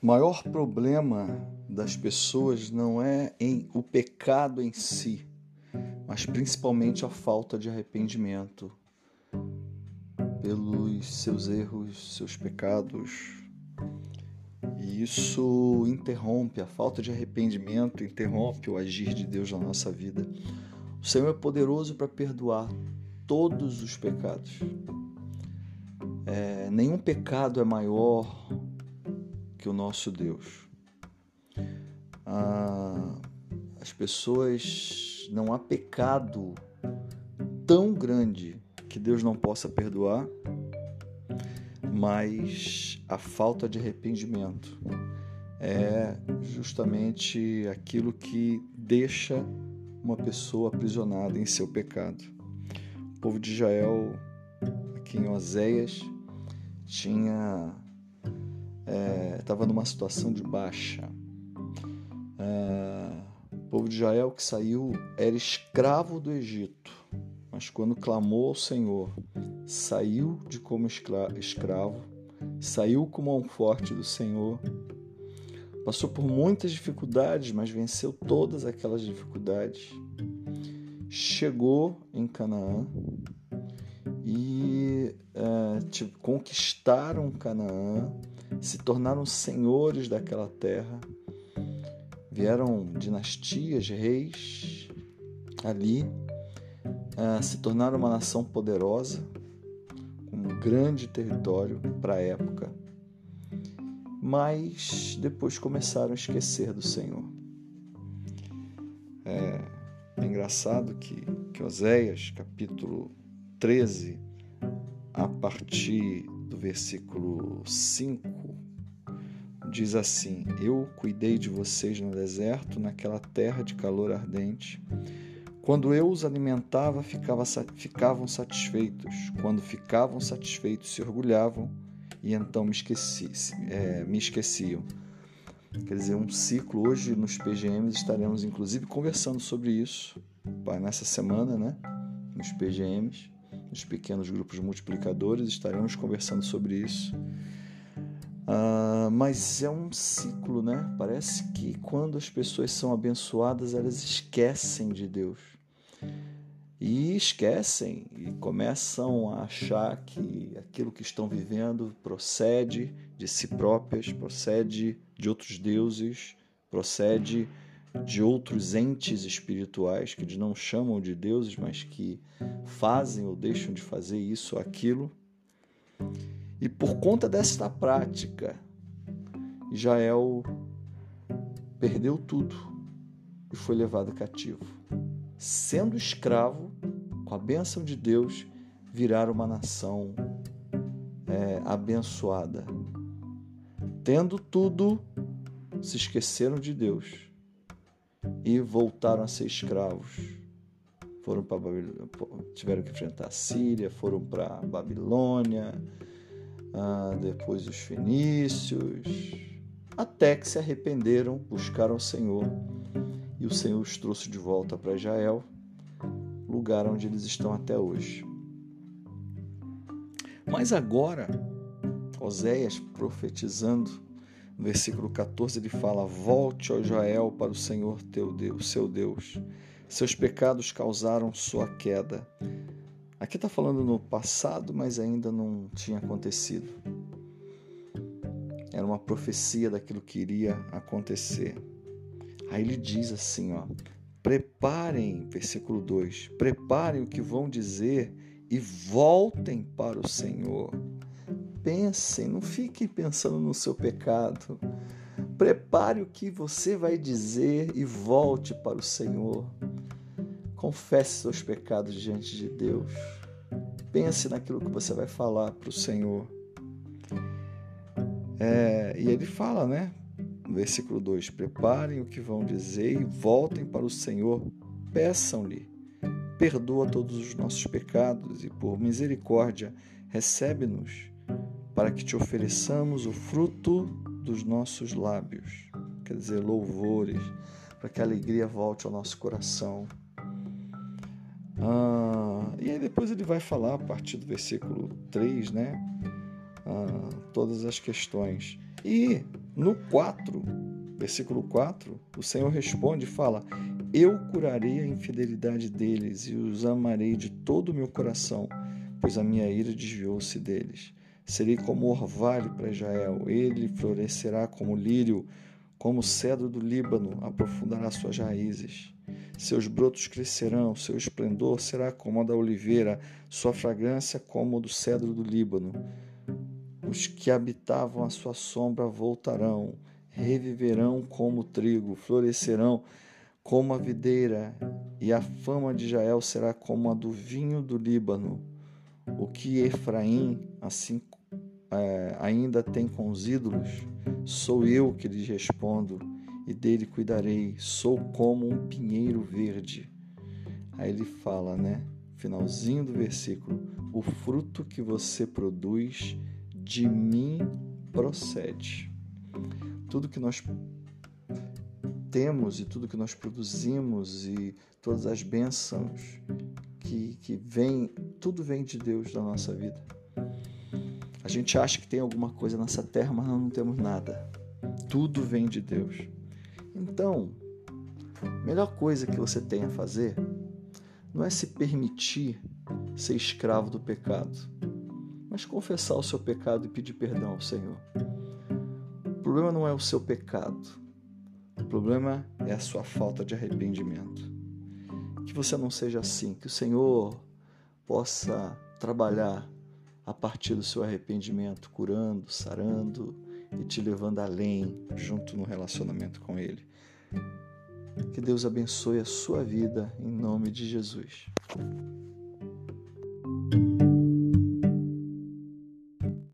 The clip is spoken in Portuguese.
O maior problema das pessoas não é em o pecado em si, mas principalmente a falta de arrependimento pelos seus erros, seus pecados. E isso interrompe, a falta de arrependimento interrompe o agir de Deus na nossa vida. O Senhor é poderoso para perdoar todos os pecados. É, nenhum pecado é maior que o nosso Deus. Ah, as pessoas, não há pecado tão grande que Deus não possa perdoar, mas a falta de arrependimento é justamente aquilo que deixa uma pessoa aprisionada em seu pecado. O povo de Israel, aqui em Oséias, tinha estava é, numa situação de baixa. É, o povo de Israel que saiu era escravo do Egito, mas quando clamou ao Senhor, saiu de como escravo, saiu com mão forte do Senhor, passou por muitas dificuldades, mas venceu todas aquelas dificuldades. Chegou em Canaã e é, conquistaram Canaã se tornaram senhores daquela terra, vieram dinastias, reis ali, uh, se tornaram uma nação poderosa, um grande território para a época, mas depois começaram a esquecer do Senhor. É, é engraçado que, que Oséias, capítulo 13, a partir do versículo 5, diz assim: Eu cuidei de vocês no deserto, naquela terra de calor ardente. Quando eu os alimentava, ficava, ficavam satisfeitos. Quando ficavam satisfeitos, se orgulhavam e então me, esqueci, é, me esqueciam. Quer dizer, um ciclo. Hoje nos PGMs estaremos inclusive conversando sobre isso, nessa semana, né? Nos PGMs nos pequenos grupos multiplicadores, estaremos conversando sobre isso. Uh, mas é um ciclo, né? Parece que quando as pessoas são abençoadas, elas esquecem de Deus. E esquecem e começam a achar que aquilo que estão vivendo procede de si próprias, procede de outros deuses, procede de outros entes espirituais que eles não chamam de deuses, mas que fazem ou deixam de fazer isso ou aquilo. E por conta desta prática, Israel perdeu tudo e foi levado cativo. Sendo escravo, com a bênção de Deus, virar uma nação é, abençoada. Tendo tudo, se esqueceram de Deus e voltaram a ser escravos. Foram para tiveram que enfrentar a Síria, foram para Babilônia, ah, depois os fenícios, até que se arrependeram, buscaram o Senhor e o Senhor os trouxe de volta para Israel, lugar onde eles estão até hoje. Mas agora, Oséias profetizando no versículo 14 ele fala: Volte, ó Israel, para o Senhor teu Deus, seu Deus. Seus pecados causaram sua queda. Aqui está falando no passado, mas ainda não tinha acontecido. Era uma profecia daquilo que iria acontecer. Aí ele diz assim, ó: Preparem, versículo 2: Preparem o que vão dizer e voltem para o Senhor pensem, não fiquem pensando no seu pecado. Prepare o que você vai dizer e volte para o Senhor. Confesse seus pecados diante de Deus. Pense naquilo que você vai falar para o Senhor. É, e ele fala, né? Versículo 2: Preparem o que vão dizer e voltem para o Senhor. Peçam-lhe, perdoa todos os nossos pecados e, por misericórdia, recebe-nos para que te ofereçamos o fruto dos nossos lábios, quer dizer, louvores, para que a alegria volte ao nosso coração. Ah, e aí depois ele vai falar, a partir do versículo 3, né? Ah, todas as questões. E No 4, versículo 4, o Senhor responde e fala: Eu curarei a infidelidade deles e os amarei de todo o meu coração, pois a minha ira desviou-se deles. Serei como orvalho para Israel, ele florescerá como lírio, como cedro do Líbano, aprofundará suas raízes. Seus brotos crescerão, seu esplendor será como a da oliveira, sua fragrância como a do cedro do Líbano. Os que habitavam a sua sombra voltarão, reviverão como o trigo, florescerão como a videira, e a fama de Israel será como a do vinho do Líbano. O que Efraim assim é, ainda tem com os ídolos, sou eu que lhes respondo e dele cuidarei, sou como um pinheiro verde. Aí ele fala, né? Finalzinho do versículo: o fruto que você produz de mim procede. Tudo que nós temos e tudo que nós produzimos e todas as bênçãos que, que vem, tudo vem de Deus da nossa vida. A gente acha que tem alguma coisa nessa terra, mas nós não temos nada. Tudo vem de Deus. Então, a melhor coisa que você tem a fazer não é se permitir ser escravo do pecado, mas confessar o seu pecado e pedir perdão ao Senhor. O problema não é o seu pecado, o problema é a sua falta de arrependimento. Que você não seja assim, que o Senhor possa trabalhar a partir do seu arrependimento, curando, sarando e te levando além, junto no relacionamento com Ele. Que Deus abençoe a sua vida em nome de Jesus.